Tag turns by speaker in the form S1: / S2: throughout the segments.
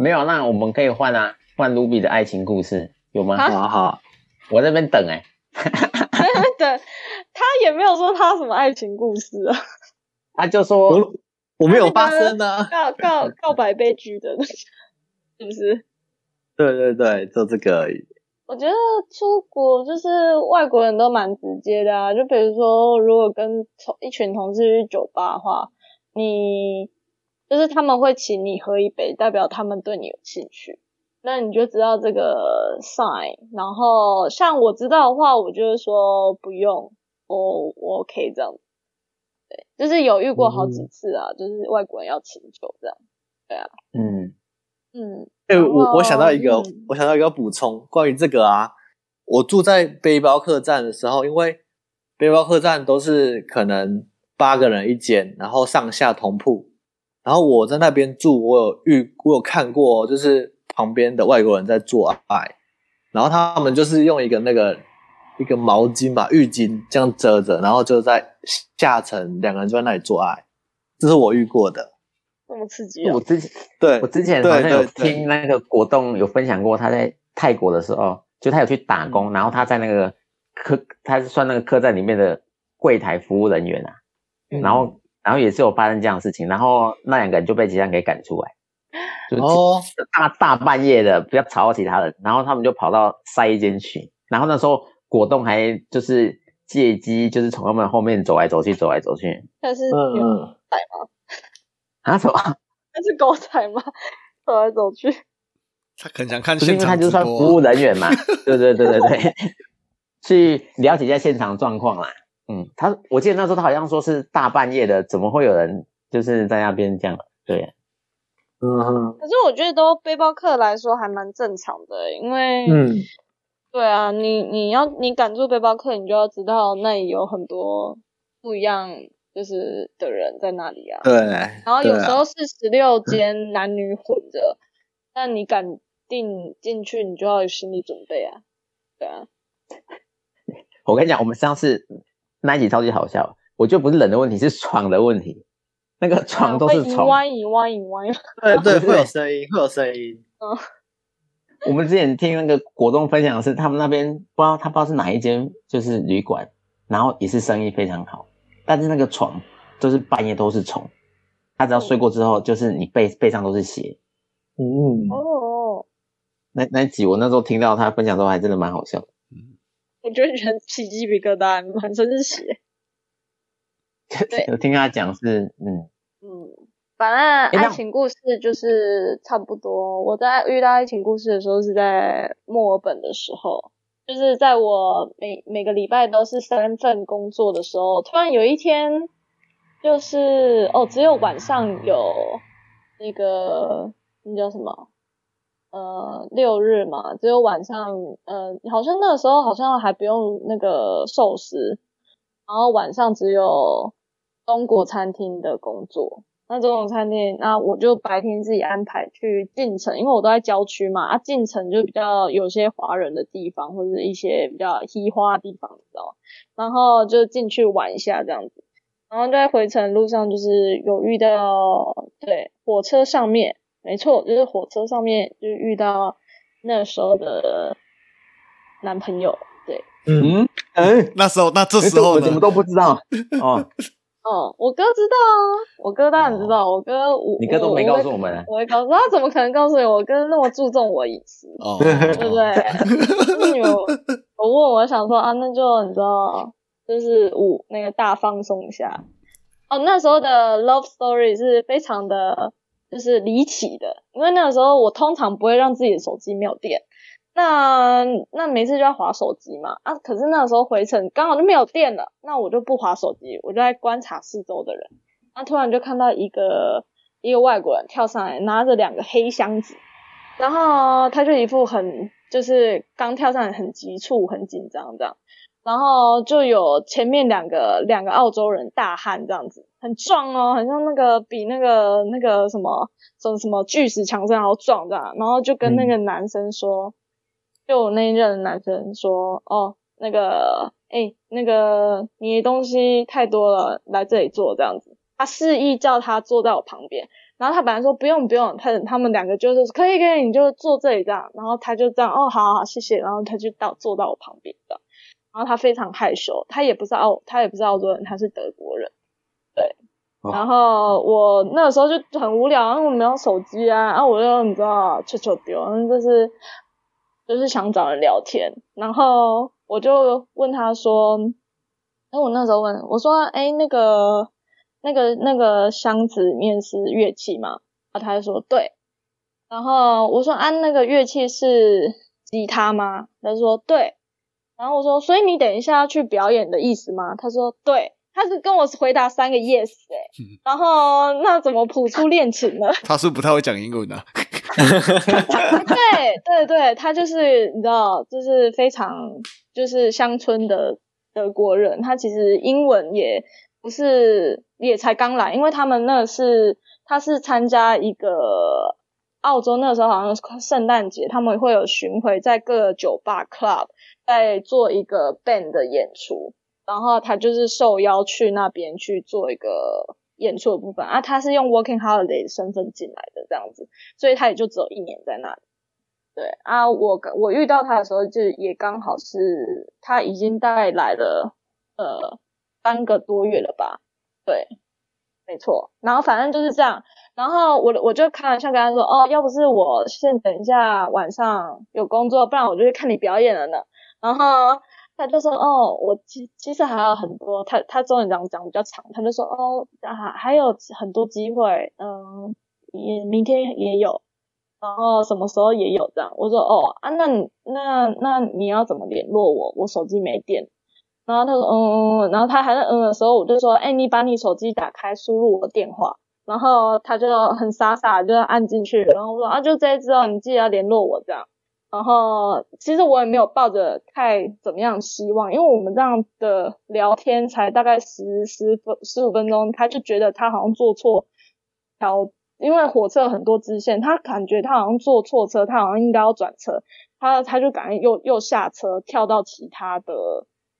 S1: 没有，那我们可以换啊，换卢比的爱情故事有吗？
S2: 好好，
S1: 我在那边等哎、
S3: 对，他也没有说他什么爱情故事啊，
S1: 他就说
S2: 我我没有发生呢。
S3: 告告告白被拒的，是不是？
S2: 对对对，就这个而已。
S3: 我觉得出国就是外国人都蛮直接的啊，就比如说，如果跟同一群同事去酒吧的话，你就是他们会请你喝一杯，代表他们对你有兴趣，那你就知道这个 sign。然后像我知道的话，我就是说不用，我我 OK 这样。对，就是有遇过好几次啊，就是外国人要请酒这样。对啊，
S1: 嗯，
S3: 嗯，
S2: 哎、我我想到一个，
S3: 嗯
S2: 我想到一个补充，关于这个啊，我住在背包客栈的时候，因为背包客栈都是可能八个人一间，然后上下同铺，然后我在那边住，我有遇，我有看过，就是旁边的外国人在做爱，然后他们就是用一个那个一个毛巾吧，浴巾这样遮着，然后就在下层两个人就在那里做爱，这是我遇过的。
S3: 那么刺激啊
S1: 我！之前
S2: 对
S1: 我之前好像有听那个果冻有分享过，他在泰国的时候，就他有去打
S2: 嗯
S1: 工，然后他在那个客，他是算那个客栈里面的柜台服务人员啊，
S2: 嗯
S1: 然后然后也是有发生这样的事情，然后那两个人就被其他人给赶出来，就是
S2: 哦，
S1: 大大半夜的不要吵到其他人，然后他们就跑到晒衣间去，然后那时候果冻还就是借机就是从他们后面走来走去，走来走去，
S3: 但是
S2: 嗯。
S1: 啊什么？
S3: 那是狗仔吗？走来走去，
S4: 他很想看
S1: 因为他
S4: 现场直
S1: 就算服务，人员嘛，对对对对对，去了解一下现场状况啦。嗯，他我记得那时候他好像说是大半夜的，怎么会有人就是在那边这样？对，
S2: 嗯哼，
S3: 可是我觉得都背包客来说还蛮正常的，因为
S2: 嗯，
S3: 对啊，你你要你敢做背包客，你就要知道那里有很多不一样就是的人在那里啊。
S2: 对。
S3: 然后有时候是十六间男女混着，那你敢定进去，你就要有心理准备啊。对啊，
S1: 我跟你讲，我们上次那一集超级好笑，我觉得不是人的问题，是床的问题。那个床都是
S3: 会移
S1: 虫。
S3: 弯移弯移弯。
S2: 对对，会有声音，会有声音。
S1: 我们之前听那个果冻分享的是，他们那边不知道他不知道是哪一间就是旅馆，然后也是生意非常好，但是那个床就是半夜都是虫，他只要睡过之后，就是你背背上都是血。
S2: 嗯，
S3: 哦，
S1: 那那一集我那时候听到他分享之后，还真的蛮好笑的。
S3: 我觉得人起鸡皮疙瘩，满身是血。对
S1: 我听他讲是，嗯，
S3: 嗯，反正爱情故事就是差不多。我在遇到爱情故事的时候是在墨尔本的时候，就是在我每每个礼拜都是三份工作的时候，突然有一天，就是哦，只有晚上有那个那叫什么？呃，六日嘛，只有晚上，呃，好像那时候好像还不用那个寿司，然后晚上只有中国餐厅的工作。那中国餐厅，那我就白天自己安排去进城，因为我都在郊区嘛，啊，进城就比较有些华人的地方，或者一些比较西花地方，知道？然后就进去玩一下这样子，然后在回程路上就是有遇到，对，火车上面，没错，就是火车上面就遇到那时候的男朋友，对，
S1: 嗯嗯，
S4: 那时候那这时候呢
S1: 我怎么？都不知道 哦，
S3: 哦，我哥知道啊，我哥当然知道，我哥我
S1: 你哥都没告诉我们啊
S3: 我会告诉他，怎么可能告诉你？我哥那么注重我隐私，
S4: 哦，
S3: 对不对？有我问我想说啊，那就你知道，就是我那个大放松一下。哦，那时候的 love story 是非常的，就是离奇的，因为那个时候我通常不会让自己的手机没有电，那那没事就要划手机嘛。啊，可是那个时候回程刚好就没有电了，那我就不划手机，我就在观察四周的人，那突然就看到一个一个外国人跳上来，拿着两个黑箱子，然后他就一副很就是刚跳上来很急促、很紧张这样，然后就有前面两个两个澳洲人大汉这样子，很壮哦，很像那个比那个那个什么什么什么巨石强森还要壮这样，然后就跟那个男生说，就我那一任的男生说，哦，那个哎、那个你的东西太多了，来这里坐这样子，他示意叫他坐在我旁边。然后他本来说不用不用，他他们两个就是可以可以，你就坐这里这样，然后他就这样哦，好好好，谢谢，然后他就到坐到我旁边这样，然后他非常害羞，他也不是澳，他也不是澳洲人，他是德国人，对，
S1: 哦
S3: 然后我那时候就很无聊，因为我没有手机啊，然后我就你知道，球球丢，就是就是想找人聊天，然后我就问他说，哎，我那时候问我说，哎，那个那个那个箱子里面是乐器吗？啊，他就说对，然后我说啊，那个乐器是吉他吗？他说对，然后我说，所以你等一下要去表演的意思吗？他说对，他是跟我回答三个 yes 哎、然后那怎么谱出恋情呢？
S4: 他是不太会讲英文啊？
S3: 对对对，他就是你知道，就是非常就是乡村的德国人，他其实英文也不是也才刚来，因为他们那是他是参加一个澳洲那时候好像是圣诞节，他们会有巡回在各酒吧 club 在做一个 band 的演出，然后他就是受邀去那边去做一个演出的部分啊，他是用 working holiday 身份进来的这样子。所以他也就只有一年在那里。对啊，我我遇到他的时候，就也刚好是他已经大概来了呃三个多月了吧？对，没错。然后反正就是这样。然后我我就开玩笑跟他说，哦，要不是我现等一下晚上有工作，不然我就去看你表演了呢。然后他就说，哦，我其其实还有很多，他他中文讲讲比较长，他就说，哦，还还有很多机会，嗯。也明天也有，然后什么时候也有这样。我说哦啊，那那那你要怎么联络我？我手机没电。然后他说嗯嗯嗯，然后他还在嗯的时候，我就说哎，你把你手机打开，输入我的电话。然后他就很傻傻就按进去，然后我说啊，就这一支哦，你记得要联络我这样。然后其实我也没有抱着太怎么样希望，因为我们这样的聊天才大概十十分十五分钟，他就觉得他好像坐错条。因为火车很多支线，他感觉他好像坐错车，他好像应该要转车，他他就赶紧又又下车跳到其他的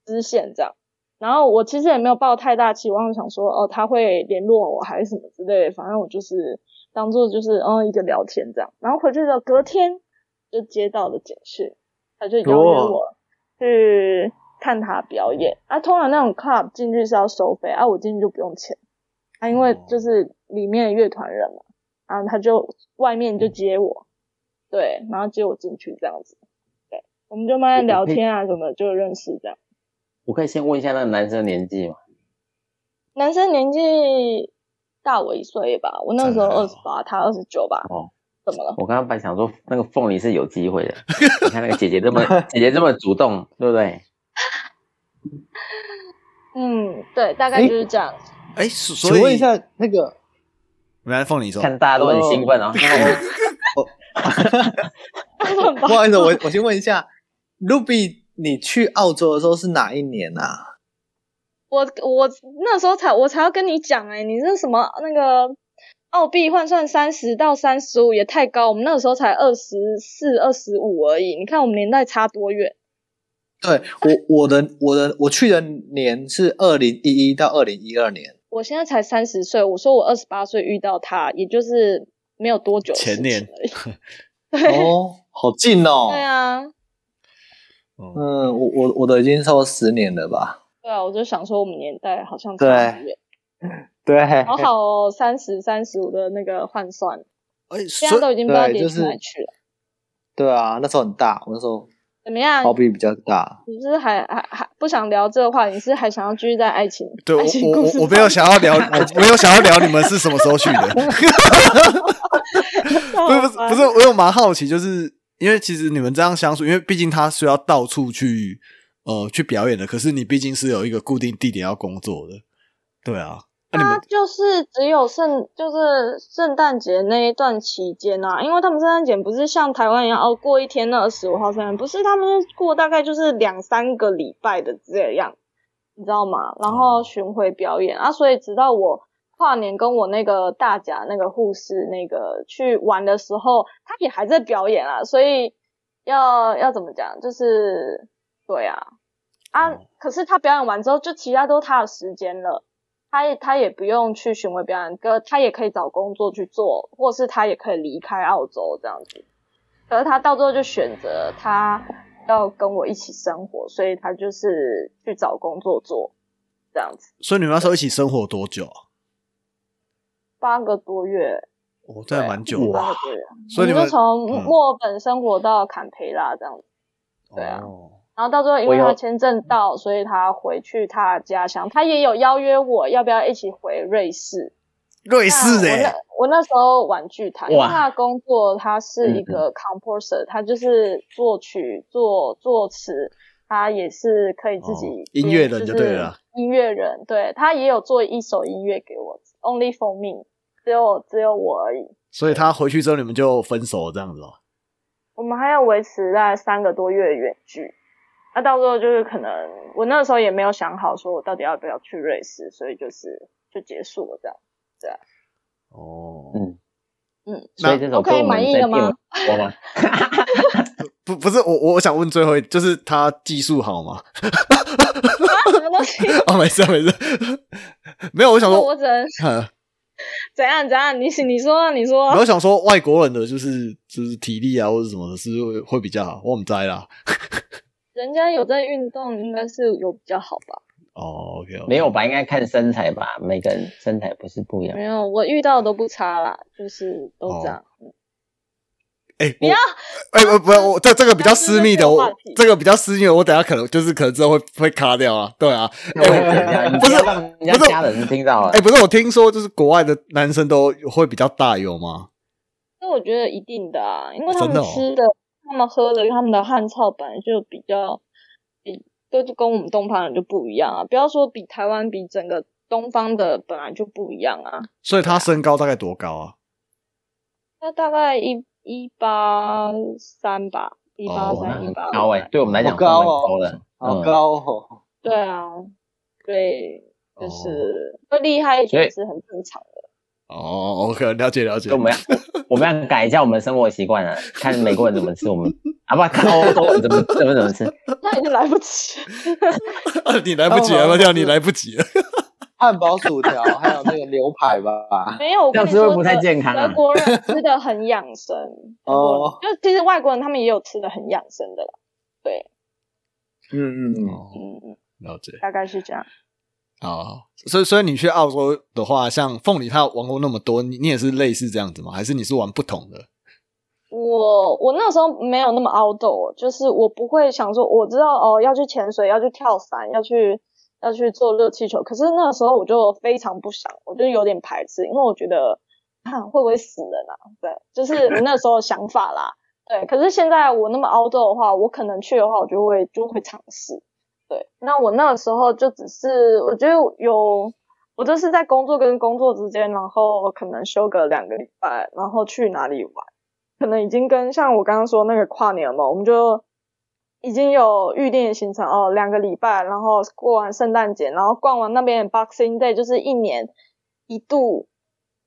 S3: 支线这样。然后我其实也没有抱太大期望，想说哦他会联络我还是什么之类的，反正我就是当做就是嗯一个聊天这样。然后回去的隔天就接到的简讯，他就邀约我去看他表演。啊，通常那种 club 进去是要收费，啊我进去就不用钱，啊因为就是里面的乐团人嘛。然后他就外面就接我，对，然后接我进去这样子，对，我们就慢慢聊天啊什么，就认识这样。
S1: 我可以先问一下那个男生年纪吗？
S3: 男生年纪大我一岁吧，我那时候二十八，他二十九吧。
S1: 哦，
S3: 怎么了？
S1: 我刚刚本来想说那个凤梨是有机会的，你看那个姐姐这么 姐姐这么主动，对不对？
S3: 嗯，对，大概就是这样。
S4: 哎，所以
S2: 请问一下那个。
S4: 没来凤梨说，
S1: 看大家都很兴奋哦。
S2: 不好意思，我我先问一下，Ruby，你去澳洲的时候是哪一年啊？
S3: 我我那时候才我才要跟你讲哎、你是什么那个澳币换算三十到三十五也太高，我们那个时候才二十四、二十五而已，你看我们年代差多远？
S2: 对我我的我的我去的年是二零一一到二零一二年。
S3: 我现在才三十岁，我说我二十八岁遇到他，也就是没有多久
S4: 前年
S3: 对
S2: 哦，好近哦。
S3: 对啊，
S2: 嗯，我我我的已经超过十年了吧？
S3: 对啊，我就想说我们年代好像差很远。
S2: 对，
S3: 好好哦，三十三十五的那个换算，
S4: 哎，
S3: 现在都已经不知道跌去哪去了。
S2: 对啊，那时候很大，我那时候
S3: 怎么样？
S2: 毛比比较大。
S3: 你是还还还不想聊这个话？你是还想要继续在爱情？
S4: 对我
S3: 爱情故事
S4: 我我没有想要聊，我没有想要聊你们是什么时候去的。不是不是不是，我有蛮好奇，就是因为其实你们这样相处，因为毕竟他是要到处去呃去表演的，可是你毕竟是有一个固定地点要工作的，对啊。
S3: 他就是只有圣，就是圣诞节那一段期间啊，因为他们圣诞节不是像台湾一样哦，过一天那二十五号圣诞，不是他们过大概就是两三个礼拜的这样，你知道吗？然后巡回表演啊，所以直到我跨年跟我那个大甲那个护士那个去玩的时候，他也还在表演啊，所以要要怎么讲，就是对啊啊，可是他表演完之后，就其他都他的时间了。他也他也不用去巡回表演，哥他也可以找工作去做，或是他也可以离开澳洲这样子。可是他到最后就选择他要跟我一起生活，所以他就是去找工作做这样子。
S4: 所以你们那时候一起生活多久啊？
S3: 八个多月，
S4: 哦，这还蛮久的。
S3: 八个多月，
S4: 所以你们
S3: 我就从
S4: 嗯
S3: 墨尔本生活到坎培拉这样子。对啊
S4: 哦
S3: 然后到最后，因为他签证到，所以他回去他的家乡。他也有邀约我，要不要一起回瑞士？
S4: 瑞士
S3: 那我那
S4: 哎，
S3: 我那时候婉拒他，因为他的工作他是一
S1: 嗯
S3: 个 composer，、他就是作曲、作作词，他也是可以自己
S4: 哦音乐人
S3: 就
S4: 就是对了
S3: 音乐人，对他也有做一首音乐给我，Only for me，只有只有我而已。
S4: 所以他回去之后你们就分手了这样子哦。
S3: 我们还要维持在三个多月的远距，那到时候就是可能我那时候也没有想好，说我到底要不要去瑞士，所以就是就结束了这样。
S4: 哦，
S1: 嗯
S3: 嗯，
S1: 所以这首歌
S3: OK，
S1: 我们
S3: 满意了吗
S1: 在电播吗？
S4: 不不是我我我想问最后一，就是他技术好吗？
S3: 啊，什么东西？
S4: 哦，没事没事，没有，我想说，
S3: 我只能
S4: 嗯
S3: 怎样怎样？你你说啊你说啊
S4: 我想说外国人的就是就是体力啊或者什么的，是会会比较好？我们栽啦。
S3: 人家有在运动，应该是有比较好吧？
S4: 哦
S1: 没有吧？应该看身材吧，每个人身材不是不一样
S3: 没。有，我遇到的都不差啦，就是都这样。
S4: 哎，
S3: 不要
S4: 哎不不，我这这个比较私密的，我
S3: 这
S4: 个比较私密的，我等下可能就是可能之后会会卡掉啊，对啊，不是
S1: 要让人家
S4: 不是
S1: 家人听到了
S4: 哎，。不是我听说就是国外的男生都会比较大有吗？
S3: 那我觉得一定的啊，因为他们吃的、他们喝的、他们的汉草本来就比较比都就跟我们东方人就不一样啊。不要说比台湾比整个东方的本来就不一样啊。
S4: 所以他身高大概多高啊？
S3: 他大概一一八三吧，一八三一八
S1: 很高哎，对我们来讲
S2: 高哦。好
S1: 嗯
S2: 高哦，
S3: 对啊，对，就
S4: 哦
S3: 是会厉害一
S1: 所以
S3: 点是很正常的。
S4: 哦，OK，了解了解
S1: 我。们要我们要改一下我们的生活习惯了，看美国人怎么吃，我们啊不看欧洲人怎么怎么怎么吃。
S3: 那已经来不及。
S4: 你来不及了，叫你来不及了。
S2: 汉堡、薯条，还有那个牛排吧。
S3: 没有，我
S1: 这样
S3: 跟你说
S1: 吃会不太健康啊
S3: 德国人吃的很养生，
S2: 哦
S3: 就其实外国人他们也有吃的很养生的啦。对，
S2: 嗯嗯嗯
S3: 嗯，
S4: 了解。
S3: 大概是这样。
S4: 啊，所以所以你去澳洲的话，像凤梨它玩过那么多，你你也是类似这样子吗？还是你是玩不同的？
S3: 我我那时候没有那么 outdoor，就是我不会想说，我知道哦要去潜水，要去跳伞，要去要去做热气球，可是那时候我就非常不想，我就有点排斥，因为我觉得啊会不会死人啊？对，就是我那时候想法啦。对，可是现在我那么 outdoor 的话，我可能去的话，我就会就会尝试。对，那我那个时候就只是我觉得有，我就是在工作跟工作之间，然后可能休个两个礼拜，然后去哪里玩。可能已经跟像我刚刚说那个跨年嘛，我们就已经有预定的行程哦，两个礼拜，然后过完圣诞节，然后逛完那边的 Boxing Day，就是一年一度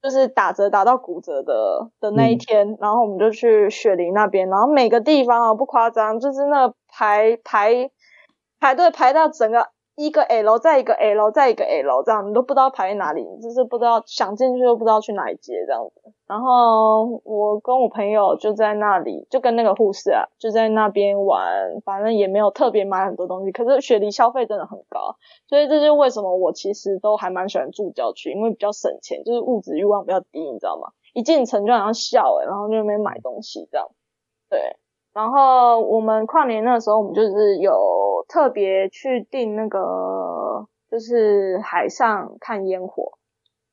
S3: 就是打折打到骨折的的那一天，然后我们就去雪梨那边，然后每个地方啊不夸张，就是那排排排队排到整个一个 L 再一个 L 再一个 L 这样，你都不知道排在哪里，就是不知道想进去又不知道去哪一节这样子。然后我跟我朋友就在那里，就跟那个护士啊，就在那边玩，反正也没有特别买很多东西。可是雪梨消费真的很高，所以这就是为什么我其实都还蛮喜欢住郊区，因为比较省钱，就是物质欲望比较低，你知道吗？一进城就好像笑诶、然后就在那边买东西这样。对，然后我们跨年那时候，我们就是有特别去订那个，就是海上看烟火。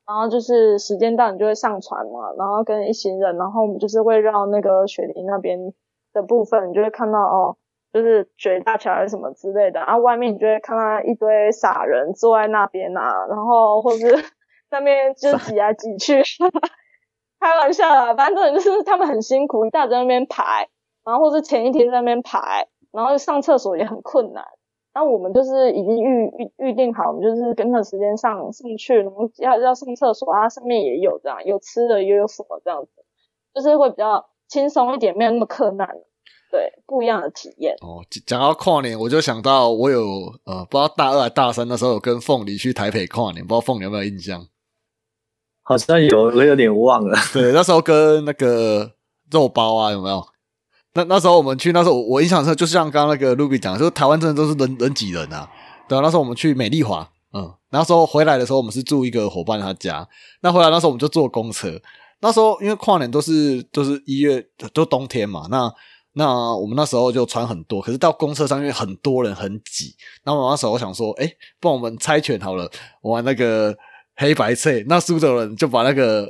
S3: 然后就是时间到，你就会上船嘛，然后跟一行人，然后我们就是会绕那个雪梨那边的部分，你就会看到哦，就是雪大桥还是什么之类的，然后外面你就会看到一堆傻人坐在那边啊，然后或是 那边就挤来挤去，开玩笑啦，反正就是他们很辛苦，一大早在那边排，然后或是前一天在那边排，然后上厕所也很困难。然后我们就是已经预预预定好，我们就是跟着时间上上去，然后要要上厕所，啊上面也有这样，有吃的也有什么这样子，就是会比较轻松一点，没有那么困难。对，不一样的体验。
S4: 哦，讲到跨年，我就想到我有呃，不知道大二还大三的时候有跟凤梨去台北跨年，不知道凤梨有没有印象？
S2: 好像有，我有点忘了。
S4: 对，那时候跟那个肉包啊，有没有？那那时候我们去，那时候我印象深，就像刚刚那个 Ruby 讲，就是台湾真的都是人人挤人啊。对啊，那时候我们去美丽华，嗯，那时候回来的时候，我们是住一个伙伴他家。那回来那时候我们就坐公车。那时候因为跨年都是都是一月，都冬天嘛。那那我们那时候就穿很多，可是到公车上因为很多人很挤。那我那时候我想说，哎，不然我们猜拳好了，玩那个黑白菜。那输的人就把那个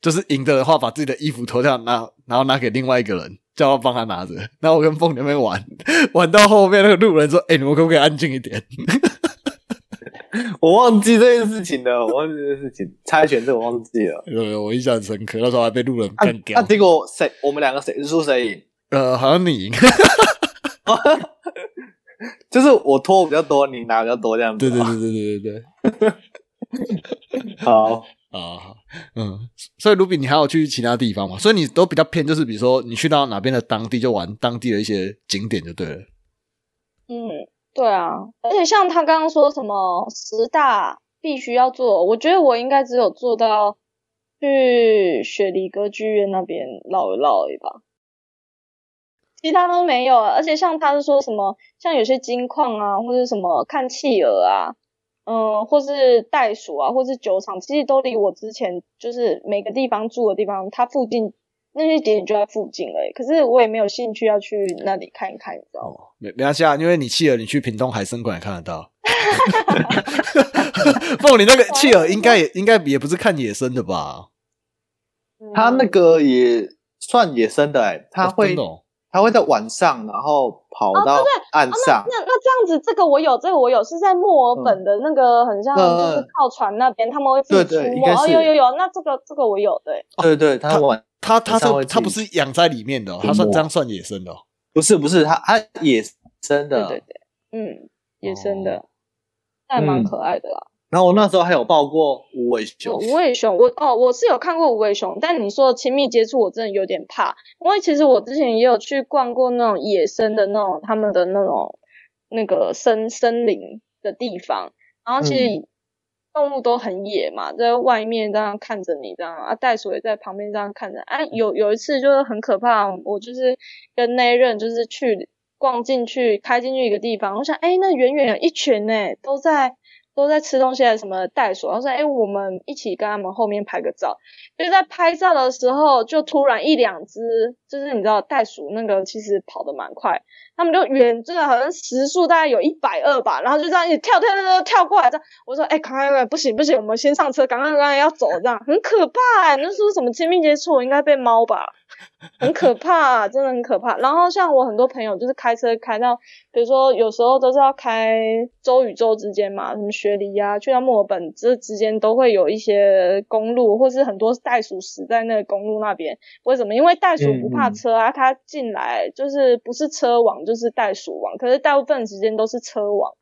S4: 就是赢的话，把自己的衣服脱掉，拿然后拿给另外一个人。叫他帮他拿着，然后我跟凤那边玩，玩到后面那个路人说：“哎，你们可不可以安静一点？”
S2: 我忘记这件事情了，我忘记这件事情，猜拳这我忘记了。
S4: 有我印象深刻，那时候还被路人干掉。
S2: 那结果谁？我们两个谁输谁赢？
S4: 呃，好像你赢。
S2: 就是我拖比较多，你拿比较多这样
S4: 子。对对对对对对
S2: 对。好。
S4: 啊，嗯，所以卢比，你还有去其他地方吗？所以你都比较偏，就是比如说你去到哪边的当地，就玩当地的一些景点就对了。
S3: 嗯，对啊，而且像他刚刚说什么十大必须要做，我觉得我应该只有做到去雪梨歌剧院那边绕一绕吧，其他都没有。而且像他是说什么，像有些金矿啊，或者什么看企鹅啊。嗯，或是袋鼠啊，或是酒厂，其实都离我之前就是每个地方住的地方，它附近那些景点就在附近而已。可是我也没有兴趣要去那里看一看，你知道吗？
S4: 没没关系啊，因为你企鹅，你去屏东海参馆也看得到。不，你那个企鹅应该也应该也不是看野生的吧？
S2: 它那个也算野生的哎，它会。他会在晚上，然后跑到岸上。
S3: 那那这样子，这个我有，这个我有，是在墨尔本的那个很像就是靠船那边，他们会自己出没。哦，有有有，那这个这个我有，对。
S2: 对对，他晚
S4: 他他是他不是养在里面的，他算这样算野生的。
S2: 不是不是，他他野生的。
S3: 对对对，嗯，野生的，还蛮可爱的啦。
S2: 然后我那时候还有抱过无尾熊，
S3: 无尾熊，我哦，我是有看过无尾熊，但你说的亲密接触，我真的有点怕，因为其实我之前也有去逛过那种野生的那种他们的那种那个森森林的地方，然后其实动物都很野嘛，在外面这样看着你这样啊，袋鼠也在旁边这样看着，啊，有有一次就是很可怕，我就是跟那任就是去逛进去，开进去一个地方，我想，哎，那远远有一群呢，都在。都在吃东西还是什么袋鼠，然后说：“哎，我们一起跟他们后面拍个照。”就在拍照的时候，就突然一两只，就是你知道袋鼠那个其实跑得蛮快，他们就远，真的好像时速大概有一百二吧，然后就这样一跳跳跳跳跳过来，这样我说：“哎，赶快，不行不行，我们先上车，赶快赶快要走，这样很可怕，那是不是什么亲密接触？应该被猫吧？”很可怕，真的很可怕。然后像我很多朋友就是开车开到，比如说有时候都是要开州与州之间嘛，什么雪梨呀，去到墨尔本这之间都会有一些公路，或是很多袋鼠死在那个公路那边。为什么？因为袋鼠不怕车啊，它进来就是不是车网就是袋鼠网，可是大部分时间都是车网，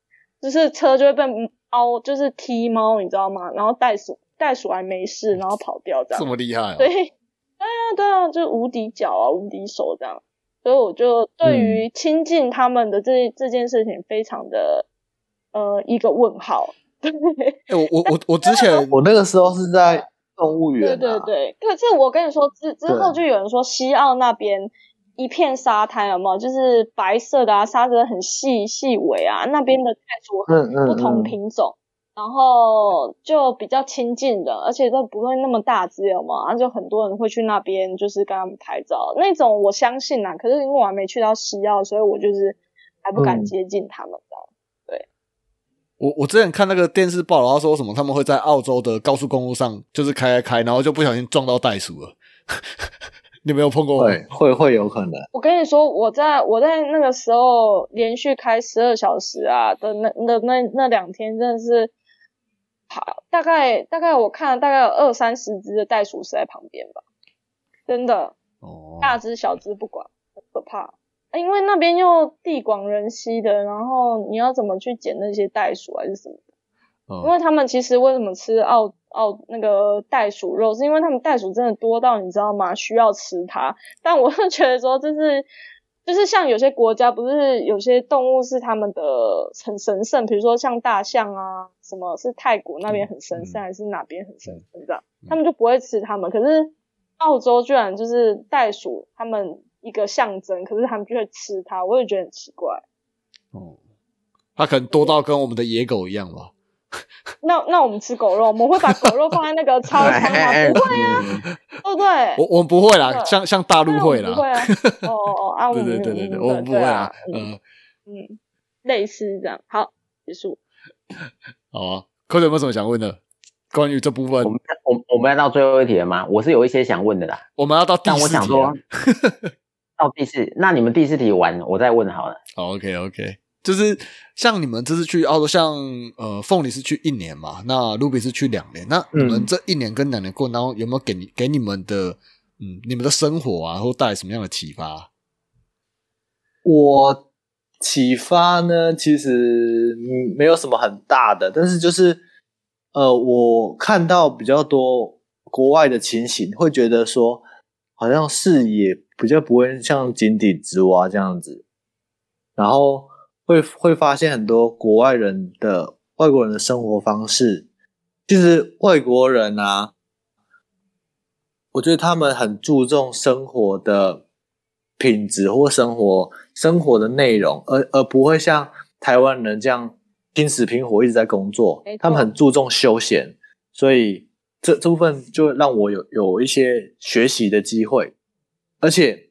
S3: 就是车就会被凹，就是踢猫，你知道吗？然后袋鼠袋鼠还没事，然后跑掉这样。
S4: 这么厉害？
S3: 对。对啊，对啊，就无敌脚啊，无敌手这样，所以我就对于亲近他们的这这件事情，非常的呃一个问号。对，
S4: 哎，我我我我之前
S2: 我那个时候是在动物园，
S3: 对对对。可是我跟你说之之后，就有人说西澳那边一片沙滩，有没有？就是白色的啊，沙子很细细微啊，那边的袋鼠不同品种。然后就比较亲近的，而且都不会那么大只，有嘛？然后就很多人会去那边，就是跟他们拍照那种。我相信啊，可是因为我还没去到西澳，所以我就是还不敢接近他们。这样，对。
S4: 我我之前看那个电视报道，他说什么他们会在澳洲的高速公路上就是开开开，然后就不小心撞到袋鼠了。你没有碰过？
S2: 会会会有可能。
S3: 我跟你说，我在我在那个时候连续开十二小时啊的那那那那两天，真的是。好，大概大概我看了大概有二三十只的袋鼠死在旁边吧，真的，哦，大只小只不管，很可怕。因为那边又地广人稀的，然后你要怎么去捡那些袋鼠还是什么的？因为他们其实为什么吃澳澳那个袋鼠肉，是因为他们袋鼠真的多到你知道吗？需要吃它。但我是觉得说就是就是像有些国家不是有些动物是他们的很神圣，比如说像大象啊，什么是泰国那边很神圣，
S4: 嗯
S3: 还是哪边很神圣这样，他们就不会吃它们。可是澳洲居然就是袋鼠他们一个象征，可是他们就会吃它，我也觉得很奇怪。
S4: 哦，它可能多到跟我们的野狗一样吧。
S3: 那那我们吃狗肉，我们会把狗肉放在那个超市吗？不会啊，
S1: 嗯
S3: 对不对？
S4: 我我们不会啦，像像大陆会啦。
S3: 不会啊。哦哦哦，啊，我
S4: 对
S3: 们
S4: 对对对对，
S3: 嗯
S4: 我们不会啊。
S3: 嗯
S4: 嗯，
S3: 嗯，类似这样。好，结束。
S4: 好啊。科有没有什么想问的？关于这部分
S1: 我，们我我们要到最后一题了吗？我是有一些想问的啦，
S4: 我们要到第
S1: 但我
S4: 四题
S1: 想说
S4: 啊。
S1: 到第四，那你们第四题完，我再问好了。
S4: 好，OK OK，就是像你们这次去澳洲，像呃凤梨是去一年嘛，那 Ruby 是去两年，那你们
S2: 嗯
S4: 这一年跟两年过然后，有没有给你给你们的嗯你们的生活啊，或带来什么样的启发？
S2: 我启发呢，其实嗯没有什么很大的，但是就是呃，我看到比较多国外的情形，会觉得说好像视野比较不会像井底之蛙这样子，然后会会发现很多国外人的外国人的生活方式，其实外国人啊，我觉得他们很注重生活的品质或生活生活的内容，而而不会像台湾人这样拼死拼活一直在工作。他们很注重休闲，所以这这部分就让我有有一些学习的机会。而且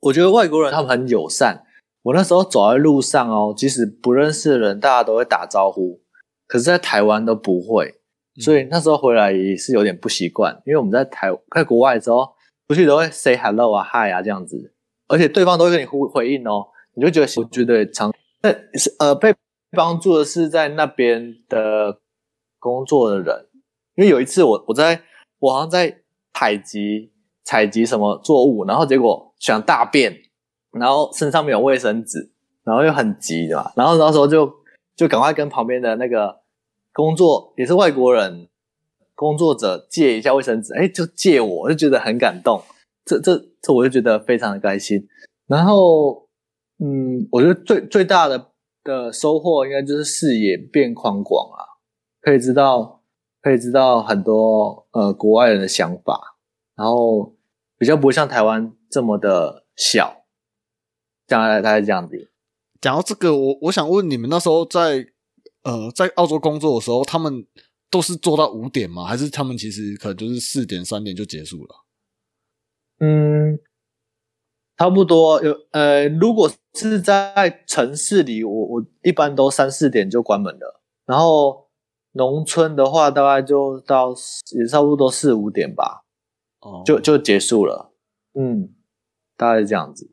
S2: 我觉得外国人他们很友善。我那时候走在路上哦，即使不认识的人，大家都会打招呼，可是，在台湾都不会。所以那时候回来也是有点不习惯，因为我们在台在国外的时候，出去都会 say hello 啊 hi 啊这样子，而且对方都会跟你回回应哦，你就觉得我觉得常那是呃被帮助的是在那边的工作的人，因为有一次我我在我好像在采集采集什么作物，然后结果想大便，然后身上没有卫生纸，然后又很急对吧，然后那时候就就赶快跟旁边的那个工作也是外国人工作者借一下卫生纸，哎，就借我，我就觉得很感动，这这这我就觉得非常的开心。然后，嗯，我觉得最最大的的收获应该就是视野变宽广啊，可以知道可以知道很多呃国外人的想法，然后比较不会像台湾这么的小，这样大概这样子。
S4: 讲到这个，我我想问你们那时候在呃在澳洲工作的时候，他们都是做到五点吗？还是他们其实可能就是四点三点就结束了？
S2: 嗯，差不多有呃，如果是在城市里，我我一般都三四点就关门了。然后农村的话，大概就到也差不多四五点吧，
S4: 哦
S2: 就就结束了。嗯，大概是这样子。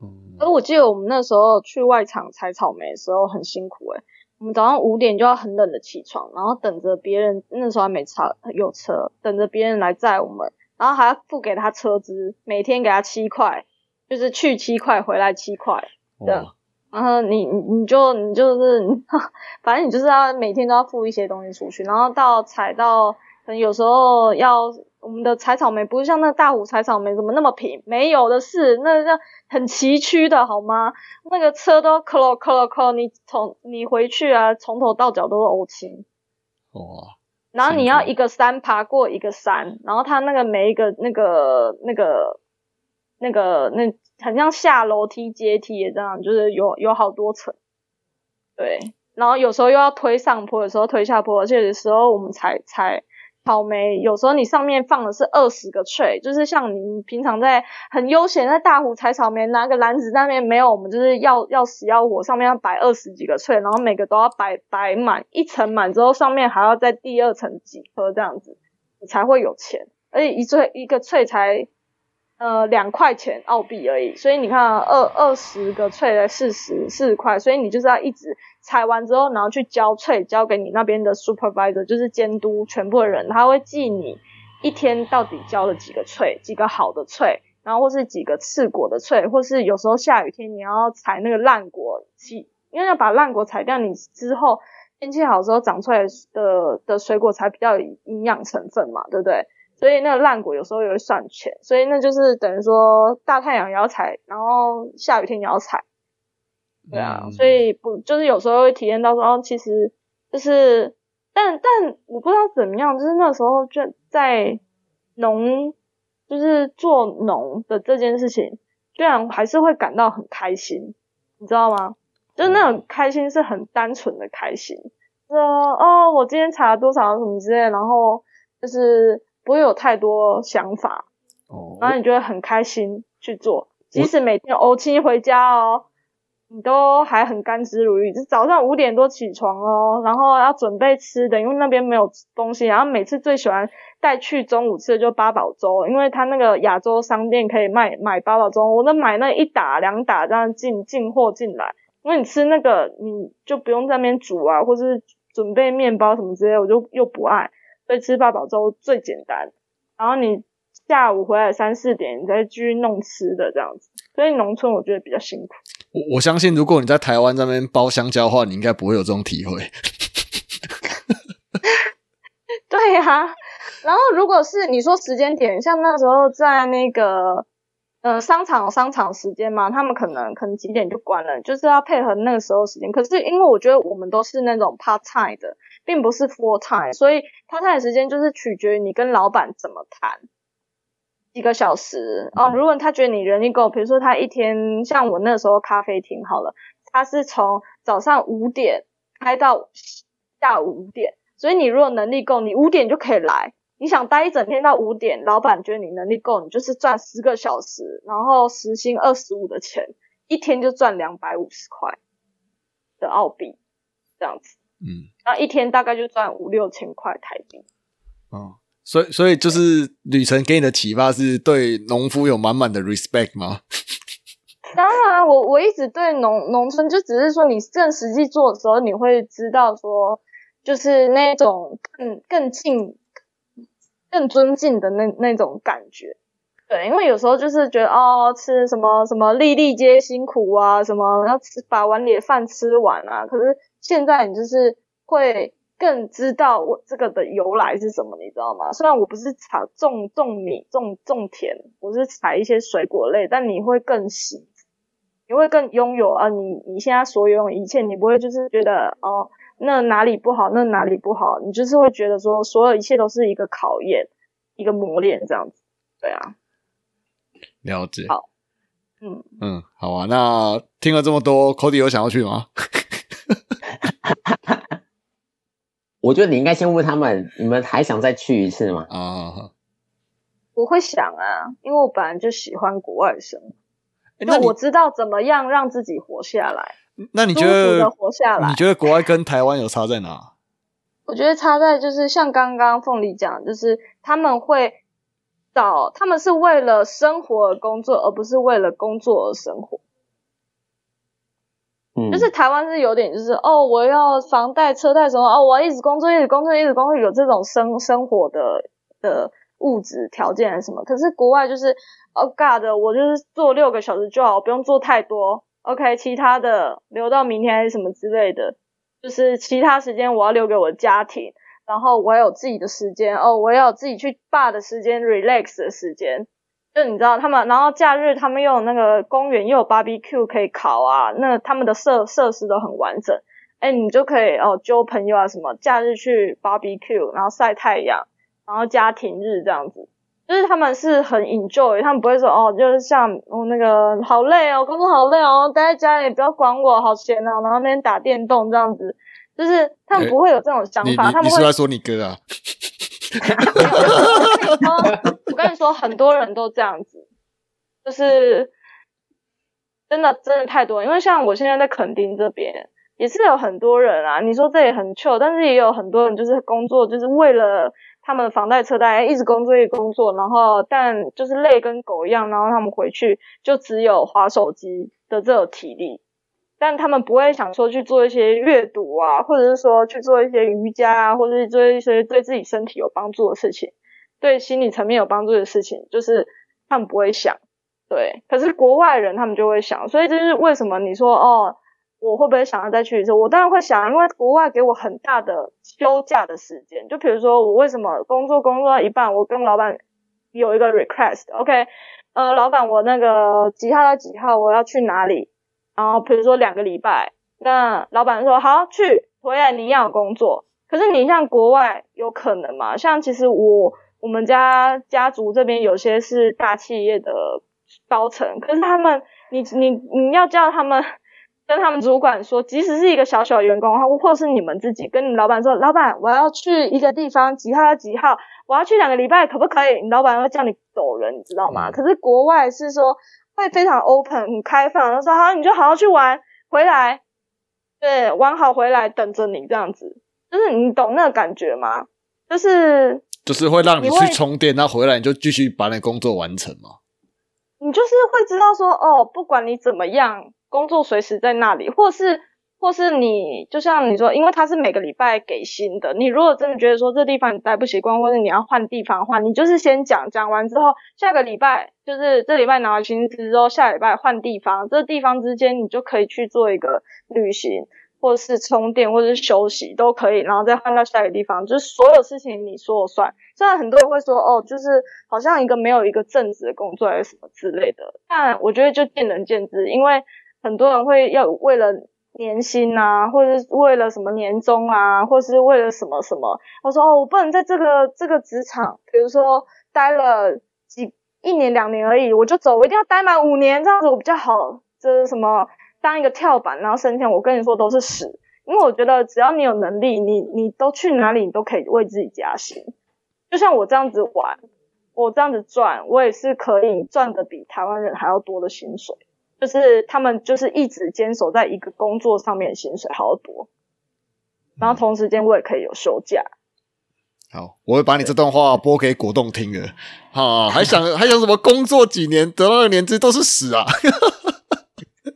S4: 嗯
S3: 而我记得我们那时候去外场采草莓的时候很辛苦诶、我们早上五点就要很冷的起床，然后等着别人，那时候还没车有车，等着别人来载我们，然后还要付给他车资，每天给他七块，就是去七块回来七块，对
S4: 哇
S3: 然后你你你就你就是，反正你就是要每天都要付一些东西出去，然后到采到，可能有时候要我们的采草莓不是像那大湖采草莓怎么那么平，没有的是，那叫很崎岖的好吗？那个车都磕咯磕咯磕，你从你回去啊，从头到脚都是欧青。
S4: 哇，
S3: 然后你要一个山爬过一个山，然后它那个每一个那个那个那个那很像下楼梯阶梯也这样，就是有有好多层，对，然后有时候又要推上坡，有时候推下坡，而且有时候我们采采草莓，有时候你上面放的是二十个翠就是像你平常在很悠闲在大湖采草莓，拿个篮子在那边没有，我们就是要要死要活，上面要摆二十几个翠然后每个都要摆摆满一层满之后，上面还要在第二层几颗这样子，你才会有钱，而且一穗一个翠才呃两块钱澳币而已，所以你看啊二二十个 tray 才四十四块，所以你就是要一直采完之后，然后去交 tray 交给你那边的 supervisor，就是监督全部的人，他会记你一天到底交了几个 tray，几个好的 tray，然后或是几个次果的 tray，或是有时候下雨天你要采那个烂果，其因为要把烂果采掉，你之后天气好的时候长出来的的水果才比较有营养成分嘛，对不对？所以那个烂果有时候也会算钱，所以那就是等于说大太阳也要采，然后下雨天也要采，对啊，
S4: 嗯
S3: 所以不就是有时候会体验到说，哦，其实就是，但但我不知道怎么样，就是那时候就在农，就是做农的这件事情，居然还是会感到很开心，你知道吗？就是那种开心是很单纯的开心，说哦，我今天采了多少什么之类，然后就是不会有太多想法，
S4: 哦，
S3: 然后你就会很开心去做，即使每天欧七回家哦，你都还很甘之如饴。就早上五点多起床哦，然后要准备吃的，因为那边没有东西。然后每次最喜欢带去中午吃的就八宝粥，因为他那个亚洲商店可以卖买八宝粥，我都买那一打两打这样进进货进来。因为你吃那个你就不用在那边煮啊，或是准备面包什么之类，我就又不爱，所以吃八宝粥最简单。然后你下午回来三四点，你再继续弄吃的这样子。所以农村我觉得比较辛苦。
S4: 我我相信，如果你在台湾这边包香蕉的话，你应该不会有这种体会。
S3: 对呀、然后如果是你说时间点，像那时候在那个呃商场商场时间嘛，他们可能可能几点就关了，就是要配合那个时候时间。可是因为我觉得我们都是那种 part time 的，并不是 full time，所以 part time 的时间就是取决于你跟老板怎么谈。几个小时哦，如果他觉得你人力够，比如说他一天，像我那时候咖啡厅好了，他是从早上五点开到下午五点，所以你如果能力够，你五点就可以来。你想待一整天到五点，老板觉得你能力够，你就是赚十个小时，然后时薪二十五的钱，一天就赚两百五十块的澳币，这样子，
S4: 嗯，
S3: 然后一天大概就赚五六千块台币。
S4: 哦，所以所以就是旅程给你的启发是对农夫有满满的 respect 吗？
S3: 当然，我我一直对农农村，就只是说你正实际做的时候，你会知道说，就是那种更更近、更尊敬的那那种感觉。对，因为有时候就是觉得哦，吃什么什么粒粒皆辛苦啊，什么要吃把碗里的饭吃完啊。可是现在你就是会更知道我这个的由来是什么，你知道吗？虽然我不是采种种米、种种田，我是采一些水果类，但你会更喜你会更拥有啊，你你现在所拥有一切，你不会就是觉得哦，那哪里不好，那哪里不好，你就是会觉得说，所有一切都是一个考验，一个磨练这样子。对啊，
S4: 了解。
S3: 好嗯，
S4: 嗯，好啊。那听了这么多，Cody 有想要去吗？
S1: 我觉得你应该先问他们，你们还想再去一次吗？
S4: 啊，
S3: 我会想啊，因为我本来就喜欢国外生活，
S4: 那
S3: 我知道怎么样让自己活下来，
S4: 那你觉得
S3: 活下来
S4: 你。觉得国外跟台湾有差在哪？
S3: 我觉得差在就是像刚刚凤梨讲，就是他们会找，他们是为了生活而工作，而不是为了工作而生活。
S1: 嗯，
S3: 就是台湾是有点就是哦，我要房贷、车贷什么哦，我要一直工作、一直工作、一直工作，有这种生生活的的物质条件什么。可是国外就是哦，God，我就是做六个小时就好，我不用做太多。OK，其他的留到明天还是什么之类的，就是其他时间我要留给我的家庭，然后我有自己的时间哦，我要有自己去霸的时间、relax 的时间。就你知道他们，然后假日他们又有那个公园，又有 barbecue 可以烤啊，那他们的设设施都很完整。哎，你就可以哦揪朋友啊什么，假日去 barbecue，然后晒太阳，然后家庭日这样子，就是他们是很 enjoy，他们不会说哦，就是像哦那个好累哦，工作好累哦，待在家里不要管我，好闲哦，然后那边打电动这样子，就是他们不会有这种想法，他们会
S4: 说你哥啊？
S3: 我跟你说，很多人都这样子，就是真的真的太多。因为像我现在在垦丁这边，也是有很多人啊。你说这里很 chill，但是也有很多人就是工作，就是为了他们的房贷车贷，一直工作一直工作，然后但就是累跟狗一样，然后他们回去就只有划手机的这种体力。但他们不会想说去做一些阅读啊，或者是说去做一些瑜伽啊，或者是做一些对自己身体有帮助的事情。对心理层面有帮助的事情，就是他们不会想，对。可是国外人他们就会想，所以这是为什么你说哦，我会不会想要再去一次？我当然会想，因为国外给我很大的休假的时间。就比如说，我为什么工作工作到一半，我跟老板有一个 request，OK，、呃，老板，我那个几号到几号我要去哪里？然后比如说两个礼拜，那老板说好去，回来你要有工作。可是你像国外有可能吗？像其实我我们家家族这边有些是大企业的高层，可是他们你你你要叫他们跟他们主管说，即使是一个小小的员工，或者是你们自己跟你老板说，老板我要去一个地方，几号到几号，我要去两个礼拜，可不可以？你老板会叫你走人，你知道吗？可是国外是说会非常 open 很开放，他说好你就好好去玩，回来，对，玩好回来等着你这样子，就是你懂那个感觉吗？就是
S4: 就是会让你去充电，那回来你就继续把你的工作完成嘛。
S3: 你就是会知道说，哦，不管你怎么样，工作随时在那里，或是或是你就像你说，因为他是每个礼拜给薪的，你如果真的觉得说这地方你待不习惯，或者你要换地方的话，你就是先讲，讲完之后，下个礼拜就是这礼拜拿完薪资之后，下礼拜换地方，这地方之间你就可以去做一个旅行。或是充电，或者是休息都可以，然后再换到下一个地方，就是所有事情你说了算。虽然很多人会说，哦，就是好像一个没有一个正职的工作还是什么之类的，但我觉得就见仁见智，因为很多人会要为了年薪啊，或者是为了什么年终啊，或者是为了什么什么，他说哦，我不能在这个这个职场，比如说待了几一年两年而已，我就走，我一定要待满五年，这样子我比较好，这是什么？当一个跳板，然后升迁，我跟你说都是屎。因为我觉得只要你有能力，你你都去哪里，你都可以为自己加薪。就像我这样子玩，我这样子赚，我也是可以赚的比台湾人还要多的薪水。就是他们就是一直坚守在一个工作上面，薪水好多，然后同时间我也可以有休假。
S4: 好，我会把你这段话播给果冻听的。啊，还想还想什么工作几年得到的年资都是屎啊！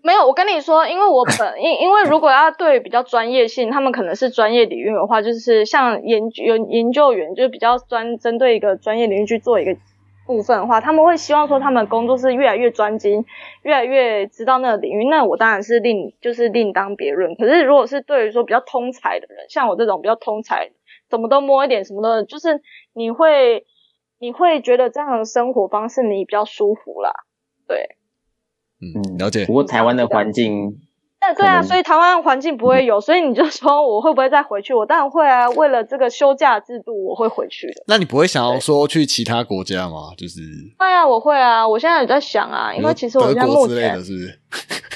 S3: 没有，我跟你说，因为我本因因为如果要对比较专业性，他们可能是专业领域的话，就是像研究有研究员，就是比较专针对一个专业领域去做一个部分的话，他们会希望说他们工作是越来越专精，越来越知道那个领域。那我当然是另就是另当别论。可是如果是对于说比较通才的人，像我这种比较通才，什么都摸一点，什么都就是你会你会觉得这样的生活方式你比较舒服啦，对。
S4: 嗯，了解
S1: 不。过台湾的环境，
S3: 但对啊，所以台湾环境不会有，所以你就说我会不会再回去？我当然会啊，为了这个休假制度，我会回去的。
S4: 那你不会想要说去其他国家吗？就是
S3: 对啊，我会啊，我现在也在想啊，因为其实我
S4: 德
S3: 现在目前？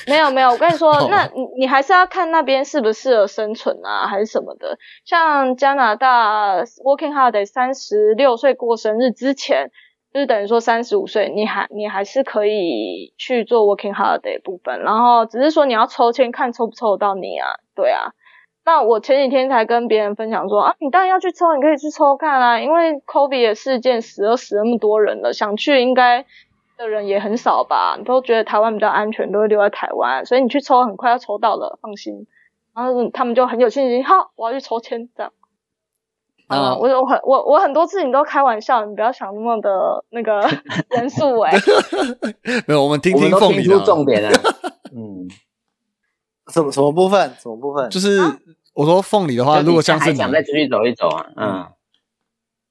S3: 没有没有，我跟你说
S4: 哦，
S3: 那你你还是要看那边适不适合生存啊，还是什么的。像加拿大 Working Holiday 三十六岁过生日之前，就是等于说三十五岁，你还你还是可以去做 Working Holiday 部分，然后只是说你要抽签看抽不抽得到你啊，对啊。那我前几天才跟别人分享说啊，你当然要去抽，你可以去抽看啊，因为 COVID 的事件死了死那么多人了，想去应该的人也很少吧，都觉得台湾比较安全，都会留在台湾，所以你去抽很快要抽到了，放心。然后他们就很有信心，好，我要去抽签，这样。
S4: 那
S3: 啊，我我很我我很多次你都开玩笑，你不要想那么的那个 严肃哎、
S4: 没有，我们听
S1: 听
S4: 凤梨的啊，
S1: 重点了。嗯，
S2: 什么什么部分？什么部分？
S4: 就是我说凤梨的话，如果像是你
S1: 想再出去走一走啊，嗯，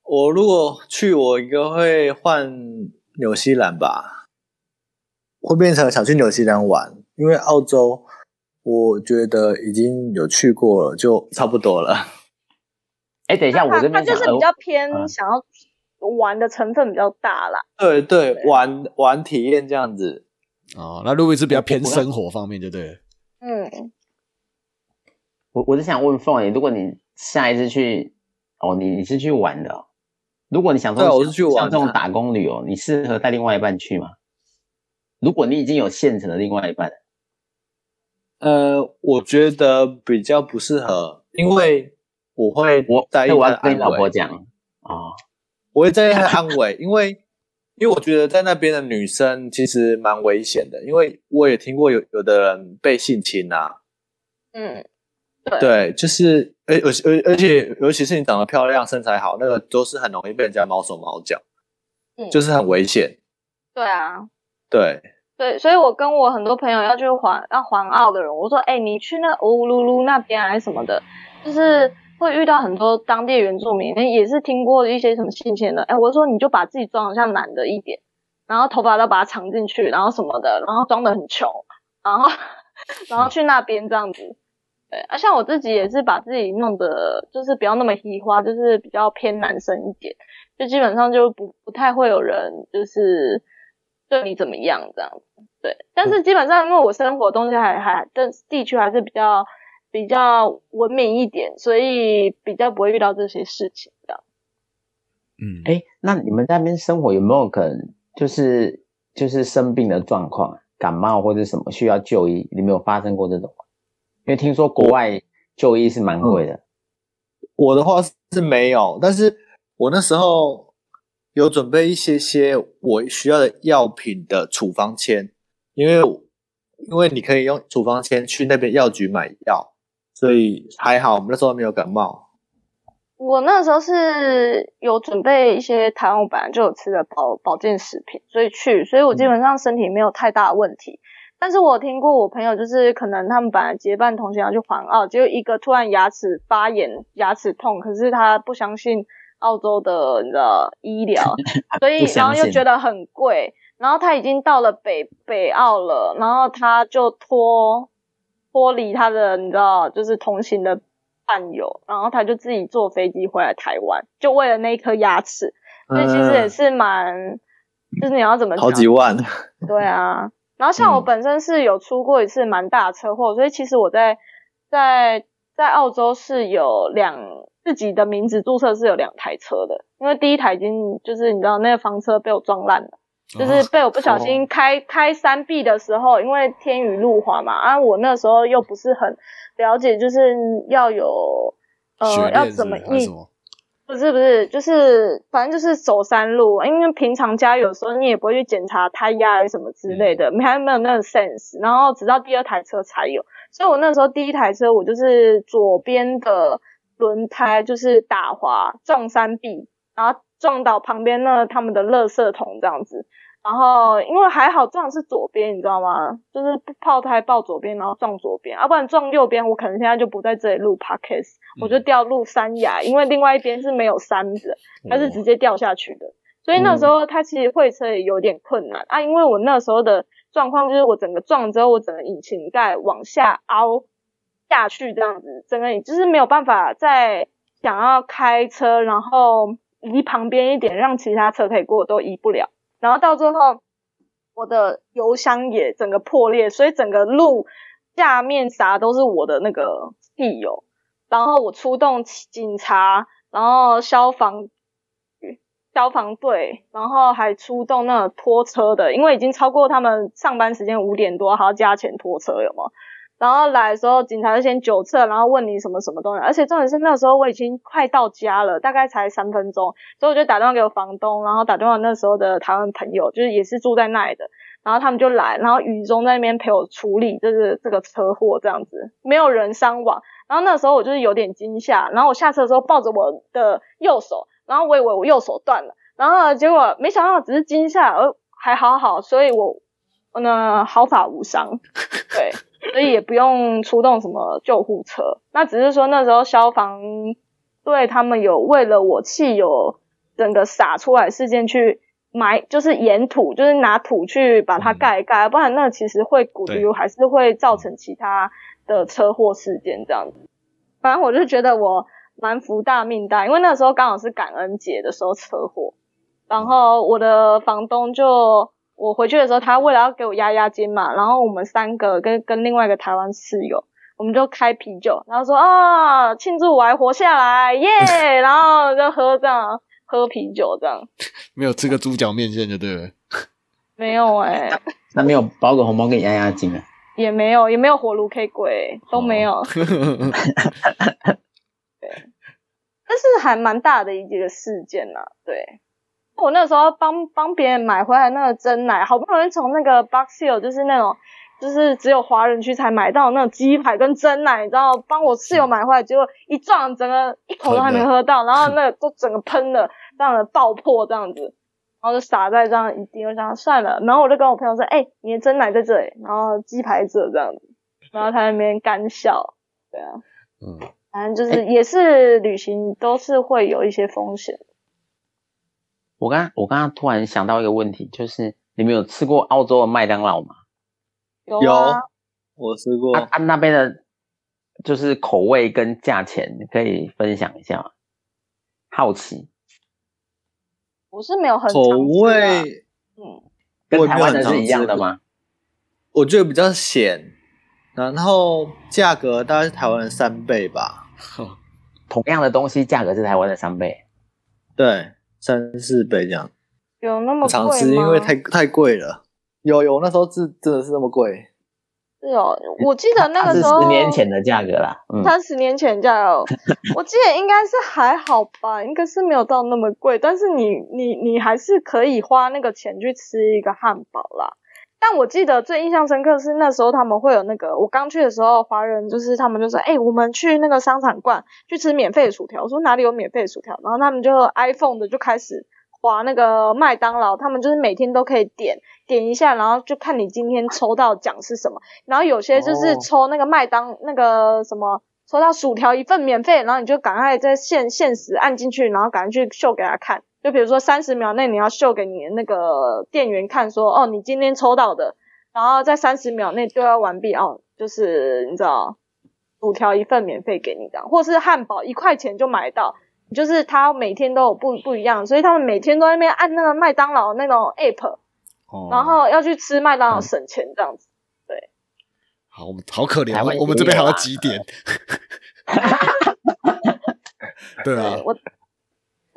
S2: 我如果去，我应该会换纽西兰吧，会变成想去纽西兰玩，因为澳洲我觉得已经有去过了，就差不多了。
S1: 哎，等一下，我这边他
S3: 就是比较偏
S1: 嗯
S3: 想要玩的成分比较大啦。
S2: 对对，玩玩体验这样子。
S4: 哦，那路易是比较偏生活方面，就对了。
S3: 嗯，
S1: 我我是想问凤梨，如果你下一次去，哦，你你是去玩的哦、如果你想说
S2: 对啊我是去玩
S1: 像这种打工旅游，你适合带另外一半去吗？如果你已经有现成的另外一半，
S2: 呃，我觉得比较不适合，因为我会
S1: 我
S2: 在意
S1: 那我要
S2: 他的安
S1: 跟你老婆
S2: 危，
S1: 讲哦，
S2: 我会在意他的安危，因为因为我觉得在那边的女生其实蛮危险的，因为我也听过有有的人被性侵啊，
S3: 嗯，
S2: 对，就是而而而而且尤其是你长得漂亮、身材好，那个都是很容易被人家毛手毛脚，
S3: 嗯
S2: 就是很危险。
S3: 对啊，
S2: 对，
S3: 对，所以我跟我很多朋友要去环要环澳的人，我说，哎、你去那乌鲁鲁那边还是什么的，就是会遇到很多当地原住民，也是听过一些什么新鲜的，哎、我说你就把自己装的像男的一点，然后头发都把它藏进去，然后什么的，然后装的很穷，然后 然后去那边这样子。对，啊，像我自己也是把自己弄得就是不要那么嘻花，就是比较偏男生一点，就基本上就不不太会有人就是对你怎么样这样子。对，但是基本上因为我生活东西还还但地区还是比较比较文明一点，所以比较不会遇到这些事情这样。
S4: 嗯，
S1: 哎，那你们在那边生活有没有可能就是就是生病的状况啊，感冒或者什么需要就医？你没有发生过这种吗？因为听说国外就医是蛮贵的。
S2: 我的话是没有，但是我那时候有准备一些些我需要的药品的处方签，因为因为你可以用处方签去那边药局买药，所以还好我们那时候没有感冒。
S3: 我那时候是有准备一些台湾我本来就有吃的保保健食品，所以去，所以我基本上身体没有太大的问题。但是我听过我朋友，就是可能他们本来结伴同行要去环澳，结果一个突然牙齿发炎、牙齿痛，可是他不相信澳洲的你知道医疗，所以然后又觉得很贵，然后他已经到了北北澳了，然后他就脱脱离他的你知道就是同行的伴友，然后他就自己坐飞机回来台湾，就为了那一颗牙齿，所以其实也是蛮，就是你要怎么讲？
S2: 好几万，
S3: 对啊，然后像我
S1: 嗯
S3: 本身是有出过一次蛮大的车祸，所以其实我在在在澳洲是有两自己的名字注册是有两台车的，因为第一台已经就是你知道那个房车被我撞烂了。就是被我不小心开、开山壁的时候，因为天雨路滑嘛，啊，我那时候又不是很了解，就是要有
S4: 训
S3: 呃要怎么应
S4: 不是？
S3: 不是，就是反正就是走山路，因为平常家有时候你也不会去检查胎压什么之类的，还没有那个 sense。然后直到第二台车才有，所以我那时候第一台车我就是左边的轮胎就是打滑撞山壁，然后撞到旁边那他们的垃圾桶这样子。然后因为还好撞的是左边，你知道吗？就是炮胎爆左边，然后撞左边，要、不然撞右边，我可能现在就不在这里录 podcast，、我就掉入山崖，因为另外一边是没有山的，它是直接掉下去的。所以那时候他其实会车也有点困难啊，因为我那时候的状况就是我整个撞之后，我整个引擎盖往下凹下去这样子，整个就是没有办法再想要开车，然后移旁边一点，让其他车可以过都移不了。然后到最后，我的油箱也整个破裂，所以整个路下面啥都是我的那个汽油。然后我出动警察，然后消防消防队，然后还出动那拖车的，因为已经超过他们上班时间五点多，还要加钱拖车，有吗？然后来的时候，警察就先酒测，然后问你什么什么东西，而且重点是那时候我已经快到家了，大概才三分钟，所以我就打电话给我房东，然后打电话那时候的台湾朋友，就是也是住在那里的，然后他们就来，然后雨中在那边陪我处理就是这个车祸这样子，没有人伤亡。然后那时候我就是有点惊吓，然后我下车的时候抱着我的右手，然后我以为我右手断了，然后结果没想到只是惊吓，而还好好，所以我呢毫发无伤，对，所以也不用出动什么救护车，那只是说那时候消防队他们有为了我汽油整个洒出来事件去埋，就是掩土，就是拿土去把它盖一盖，不然那其实会骨
S4: 对
S3: 流还是会造成其他的车祸事件这样子。反正我就觉得我蛮福大命大，因为那时候刚好是感恩节的时候车祸，然后我的房东就我回去的时候，他为了要给我压压惊嘛，然后我们三个跟跟另外一个台湾室友，我们就开啤酒，然后说啊庆祝我还活下来耶然后就喝这样喝啤酒这样，
S4: 没有吃个猪脚面线就对了。
S3: 没有哎、
S1: 那没有包个红包给你压压惊啊？
S3: 也没有也没有火炉 K 鬼都没有，对但是还蛮大的一个事件呐、对。我那时候帮帮别人买回来那个真奶，好不容易从那个 Box Hill，就是那种就是只有华人区才买到那种鸡排跟真奶，你知道，帮我室友买回来，结果一撞，整个一口都还没喝到，然后那个 都整个喷了，这样的爆破这样子，然后就洒在这样一地，我想算了，然后我就跟我朋友说，哎、你的真奶在这里，然后鸡排这这样子，然后他在那边干笑，对啊，
S4: 嗯，
S3: 反正就是也是旅行都是会有一些风险。
S1: 我刚我刚刚突然想到一个问题，就是你们有吃过澳洲的麦当劳吗？
S3: 有
S2: 有
S3: 啊，
S2: 我吃过，
S1: 啊啊，那边的就是口味跟价钱，可以分享一下吗？好奇，
S3: 我是没有很
S2: 口味
S3: 嗯，
S1: 跟台湾的是一样的吗？
S2: 我觉得比较咸，然后价格大概是台湾的三倍吧，
S1: 同样的东西价格是台湾的三倍，
S2: 对，三四倍这样。
S3: 有那么贵
S2: 不常吃，
S3: 吗
S2: 因为太太贵了。有有，那时候是真的是那么贵。
S3: 是哦，我记得那个时候
S1: 十年前的价格啦。嗯，
S3: 他十年前价哦，我记得应该是还好吧，应该是没有到那么贵，但是你你你还是可以花那个钱去吃一个汉堡啦。但我记得最印象深刻是那时候他们会有那个，我刚去的时候，华人就是他们就说，哎、我们去那个商场逛去吃免费的薯条。我说哪里有免费的薯条？然后他们就 iPhone 的就开始划那个麦当劳，他们就是每天都可以点点一下，然后就看你今天抽到奖是什么。然后有些就是
S2: 哦
S3: 抽那个麦当、那个什么，抽到薯条一份免费，然后你就赶快在限限时按进去，然后赶快去秀给他看。就比如说三十秒内你要秀给你的那个店员看说，哦，你今天抽到的，然后在三十秒内对要完毕哦，就是你知道，薯条一份免费给你这样，或是汉堡一块钱就买到。就是他每天都有不不一样，所以他们每天都在那边按那个麦当劳那种 app，
S4: 哦
S3: 然后要去吃麦当劳
S1: 嗯
S3: 省钱这样子。
S4: 对好，我们好可怜我们这边还要几点？对啊
S3: 对，我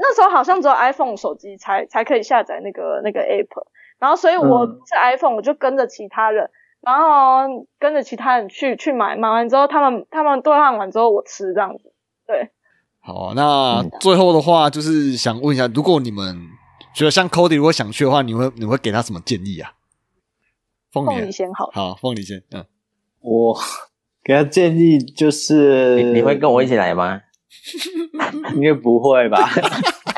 S3: 那时候好像只有 iPhone 手机才才可以下载那个那个 app，然后所以我
S2: 嗯
S3: 是 iPhone，我就跟着其他人，然后跟着其他人去去买，买完之后他们他们兑换完之后我吃这样子。对，
S4: 好，那
S1: 嗯
S4: 最后的话就是想问一下，如果你们觉得像 Cody 如果想去的话，你会你会给他什么建议啊？凤
S3: 凤梨
S4: 梨，
S3: 先好。
S4: 好，凤梨先，嗯，
S2: 我给他建议就是，
S1: 你你会跟我一起来吗？
S2: 应该不会吧？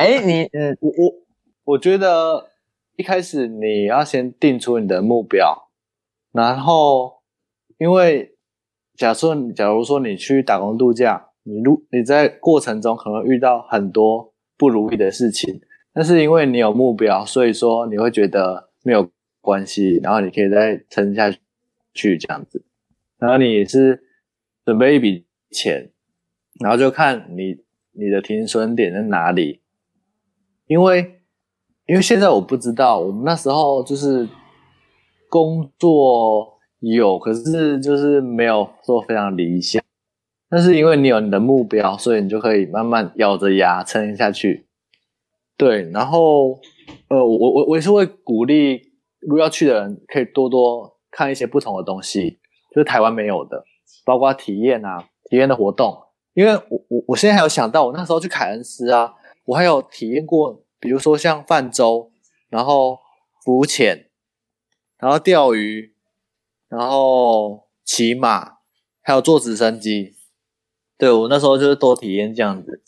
S1: 哎，你嗯，
S2: 我我我觉得一开始你要先定出你的目标，然后因为假设假如说你去打工度假，你如你在过程中可能遇到很多不如意的事情，但是因为你有目标，所以说你会觉得没有关系，然后你可以再撑下去这样子，然后你是准备一笔钱，然后就看你你的停损点在哪里，因为因为现在我不知道，我们那时候就是工作有，可是就是没有说非常理想。但是因为你有你的目标，所以你就可以慢慢咬着牙撑下去。对，然后呃，我我我也是会鼓励，如果要去的人可以多多看一些不同的东西，就是台湾没有的，包括体验啊、体验的活动。因为我我我现在还有想到，我那时候去凯恩斯啊，我还有体验过，比如说像泛舟，然后浮潜，然后钓鱼，然后骑马，还有坐直升机。对我那时候就是多体验这样子，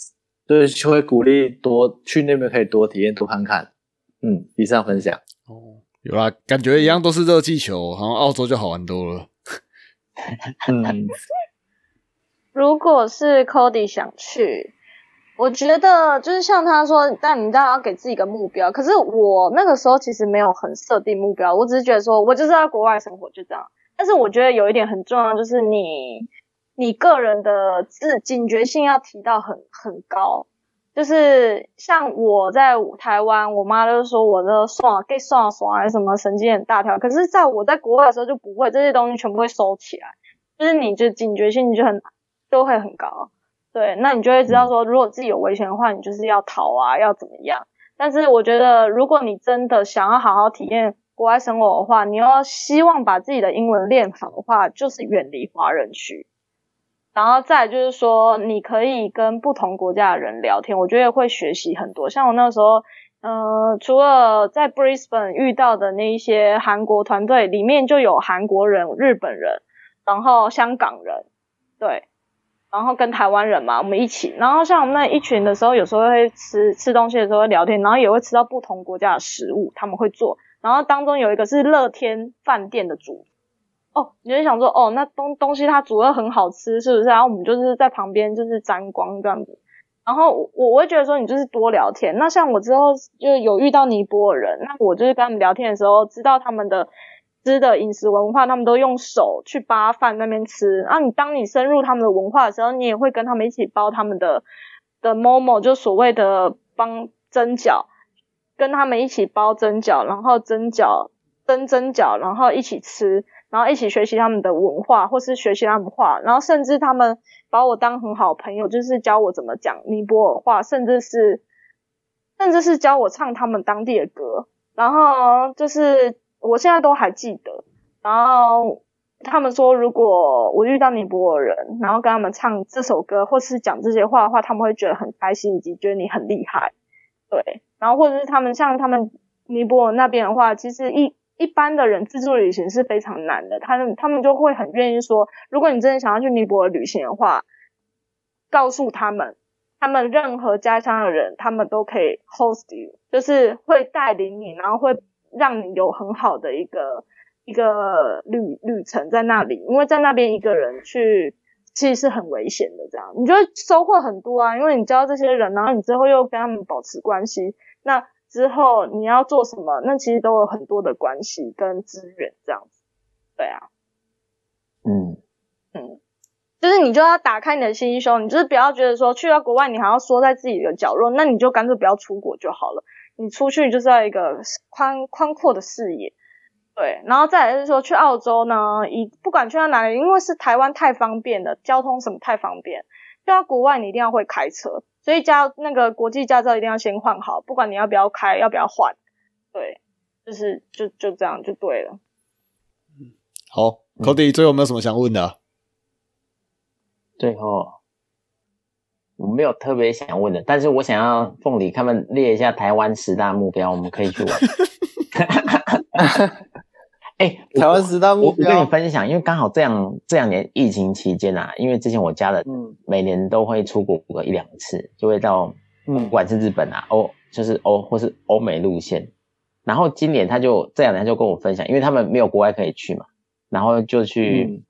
S2: 所以就会鼓励多去那边可以多体验多看看。嗯，以上分享。
S4: 哦，有啦，感觉一样都是热气球，好像澳洲就好玩多了。
S2: 嗯，
S3: 如果是 Cody 想去，我觉得就是像他说，但你当然要给自己一个目标。可是我那个时候其实没有很设定目标，我只是觉得说我就是在国外生活，就这样。但是我觉得有一点很重要，就是你你个人的自警觉性要提到很很高。就是像我在台湾，我妈就是说我的爽给爽爽还是什么神经很大条，可是在我在国外的时候就不会，这些东西全部会收起来，就是你就警觉性就很都会很高。对，那你就会知道说，如果自己有危险的话，你就是要逃啊，要怎么样。但是我觉得，如果你真的想要好好体验国外生活的话，你要希望把自己的英文练好的话，就是远离华人区。然后再来就是说，你可以跟不同国家的人聊天，我觉得会学习很多。像我那时候，呃，除了在 Brisbane 遇到的那一些韩国团队，里面就有韩国人、日本人，然后香港人，对。然后跟台湾人嘛，我们一起，然后像我们那一群的时候，有时候会吃吃东西的时候会聊天，然后也会吃到不同国家的食物，他们会做，然后当中有一个是乐天饭店的主。哦，你就想说，哦，那东东西它煮的很好吃，是不是？然后我们就是在旁边就是沾光这样子。然后我我会觉得说，你就是多聊天。那像我之后就有遇到尼泊尔人，那我就是跟他们聊天的时候，知道他们的吃的饮食文化，他们都用手去扒饭那边吃。然后你当你深入他们的文化的时候，你也会跟他们一起包他们的的 momo，就所谓的帮蒸饺，跟他们一起包蒸饺，然后蒸饺蒸蒸饺，然后一起吃。然后一起学习他们的文化，或是学习他们话，然后甚至他们把我当很好朋友，就是教我怎么讲尼泊尔话，甚至是甚至是教我唱他们当地的歌。然后就是我现在都还记得。然后他们说，如果我遇到尼泊尔人，然后跟他们唱这首歌，或是讲这些话的话，他们会觉得很开心，以及觉得你很厉害。对，然后或者是他们像他们尼泊尔那边的话，其实一。一般的人自助旅行是非常难的，他们他们就会很愿意说，如果你真的想要去尼泊尔旅行的话，告诉他们，他们任何家乡的人，他们都可以 host you，就是会带领你，然后会让你有很好的一个一个旅旅程在那里，因为在那边一个人去其实是很危险的，这样你就会收获很多啊，因为你交这些人，然后你之后又跟他们保持关系，那。之后你要做什么？那其实都有很多的关系跟资源这样子，对啊，
S1: 嗯
S3: 嗯，就是你就要打开你的心胸，你就是不要觉得说去到国外你还要缩在自己的角落，那你就干脆不要出国就好了。你出去就是要一个宽宽阔的视野，对，然后再来就是说去澳洲呢，一不管去到哪里，因为是台湾太方便了，交通什么太方便，去到国外你一定要会开车。所以驾那个国际驾照一定要先换好，不管你要不要开，要不要换，对，就是就就这样就对了。
S4: 好，Cody，最后有没有什么想问的？
S1: 最后我没有特别想问的，但是我想要凤梨他们列一下台湾十大目标，我们可以去玩。哎，
S2: 台湾十大目
S1: 标，我跟你分享，因为刚好这样这两年疫情期间啊，因为之前我家的每年都会出国个一两次，就会到不管是日本啊、欧就是欧或是欧美路线。然后今年他就这两年就跟我分享，因为他们没有国外可以去嘛，然后就去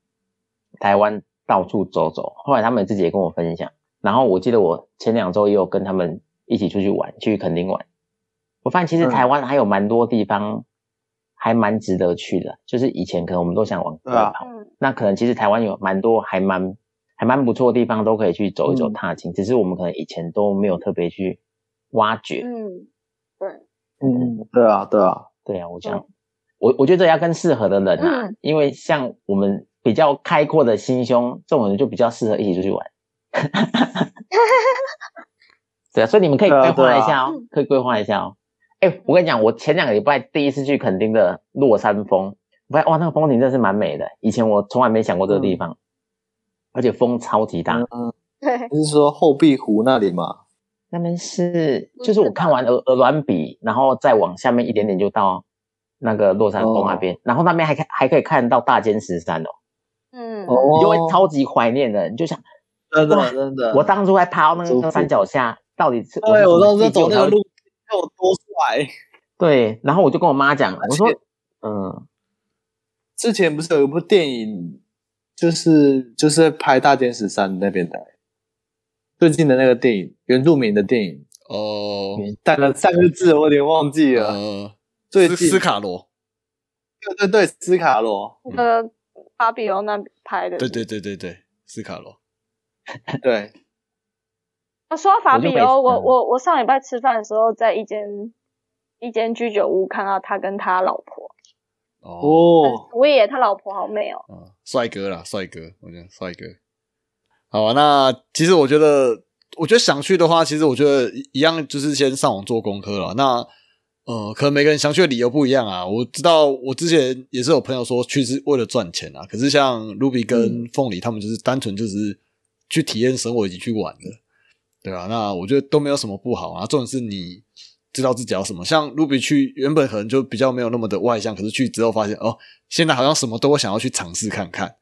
S1: 台湾到处走走。后来他们自己也跟我分享，然后我记得我前两周也有跟他们一起出去玩，去垦丁玩。我发现其实台湾还有蛮多地方。还蛮值得去的，就是以前可能我们都想往国外跑，那可能其实台湾有蛮多还蛮还蛮不错的地方都可以去走一走踏青，只是我们可能以前都没有特别去挖掘。
S3: 嗯，对，
S2: 嗯，对啊，对啊，
S1: 对啊，我想我我觉得要跟适合的人啊，因为像我们比较开阔的心胸，这种人就比较适合一起出去玩。对啊，所以你们可以规划一下哦，可以规划一下哦。哎，我跟你讲，我前两个礼拜第一次去垦丁的落山峰，我发现哇，那个风景真的是蛮美的。以前我从来没想过这个地方，而且风超级大。
S2: 嗯，对，是说后壁湖那里吗？
S1: 那边是，就是我看完鹅鹅銮鼻，然后再往下面一点点就到那个落山峰那边，然后那边还可还可以看到大尖石山哦。
S3: 嗯，
S1: 你就会超级怀念的，你就想，
S2: 真的真的，
S1: 我当初还爬到那个山脚下，到底是
S2: 对我当时走那个路。有多帅？
S1: 对，然后我就跟我妈讲，我说，嗯，
S2: 之前不是有一部电影，就是就是拍大尖石山那边的，最近的那个电影，原住民的电影。
S4: 哦，
S2: 带了三个字，我有点忘记了。
S4: 呃，
S2: 最近。
S4: 斯卡罗，
S2: 对对对，斯卡罗，
S3: 呃，巴比欧那拍的，
S4: 对对对对对，斯卡罗，
S2: 对。
S3: 说到法比欧，我我我上礼拜吃饭的时候，在一间一间居酒屋看到他跟他老婆。
S2: 哦，
S3: 我也他老婆好美哦。
S4: 啊，帅哥啦，帅哥，我觉得帅哥。好啊，那其实我觉得，我觉得想去的话，其实我觉得一样，就是先上网做功课了。那呃，可能每个人想去的理由不一样啊。我知道，我之前也是有朋友说去是为了赚钱啊。可是像 Ruby 跟凤梨他们，就是单纯就是去体验生活以及去玩的。对啊，那我觉得都没有什么不好啊。重点是你知道自己要什么。像 Ruby 去原本可能就比较没有那么的外向，可是去之后发现哦，现在好像什么都想要去尝试看看。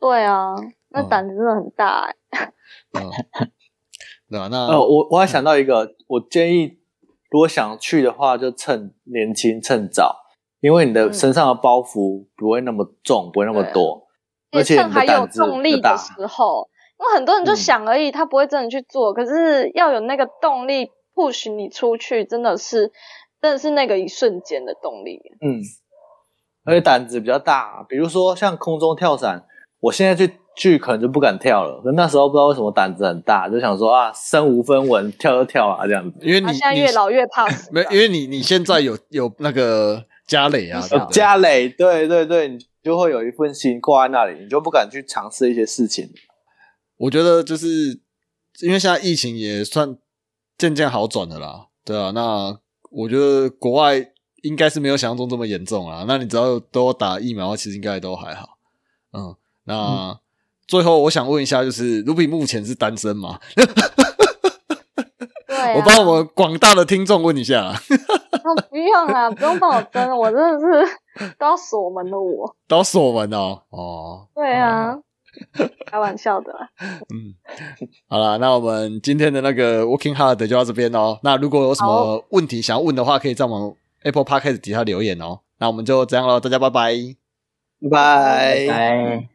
S3: 对啊，那
S4: 嗯
S3: 胆子真的很大哎、
S4: 嗯，对吧？那
S2: 呃，我我还想到一个，我建议如果想去的话，就趁年轻趁早，因为你的
S3: 嗯
S2: 身上的包袱不会那么重，不会那么多，而且
S3: 还有
S2: 的胆子
S3: 动力的时候，因为很多人就
S2: 嗯
S3: 想而已，他不会真的去做。可是要有那个动力 push 你出去，真的是真的是那个一瞬间的动力。
S2: 嗯，而且胆子比较大，比如说像空中跳伞，我现在去去可能就不敢跳了，可那时候不知道为什么胆子很大，就想说啊，身无分文，跳就跳啊这样子。
S4: 因为你
S3: 他现在越老越怕死
S4: 没，因为你你现在有有那个家累啊，
S2: 家累，对对对，你就会有一份心挂在那里，你就不敢去尝试一些事情。
S4: 我觉得就是因为现在疫情也算渐渐好转的啦，对啊，那我觉得国外应该是没有想象中这么严重啦。那你只要都打疫苗，其实应该都还好。嗯，那、最后我想问一下，就是卢比目前是单身吗？
S3: 对、啊，
S4: 我帮我们广大的听众问一下，
S3: 哦不用啊，不用帮我争，我真的是 都要锁门的我。
S4: 都锁门哦。哦，
S3: 对啊，开玩笑的啦。
S4: 嗯，好了，那我们今天的那个 Working Hard 就到这边哦。那如果有什么问题想要问的话，可以在我们 Apple Podcast 底下留言哦。那我们就这样喽，大家拜拜。
S2: 拜拜。
S1: 拜。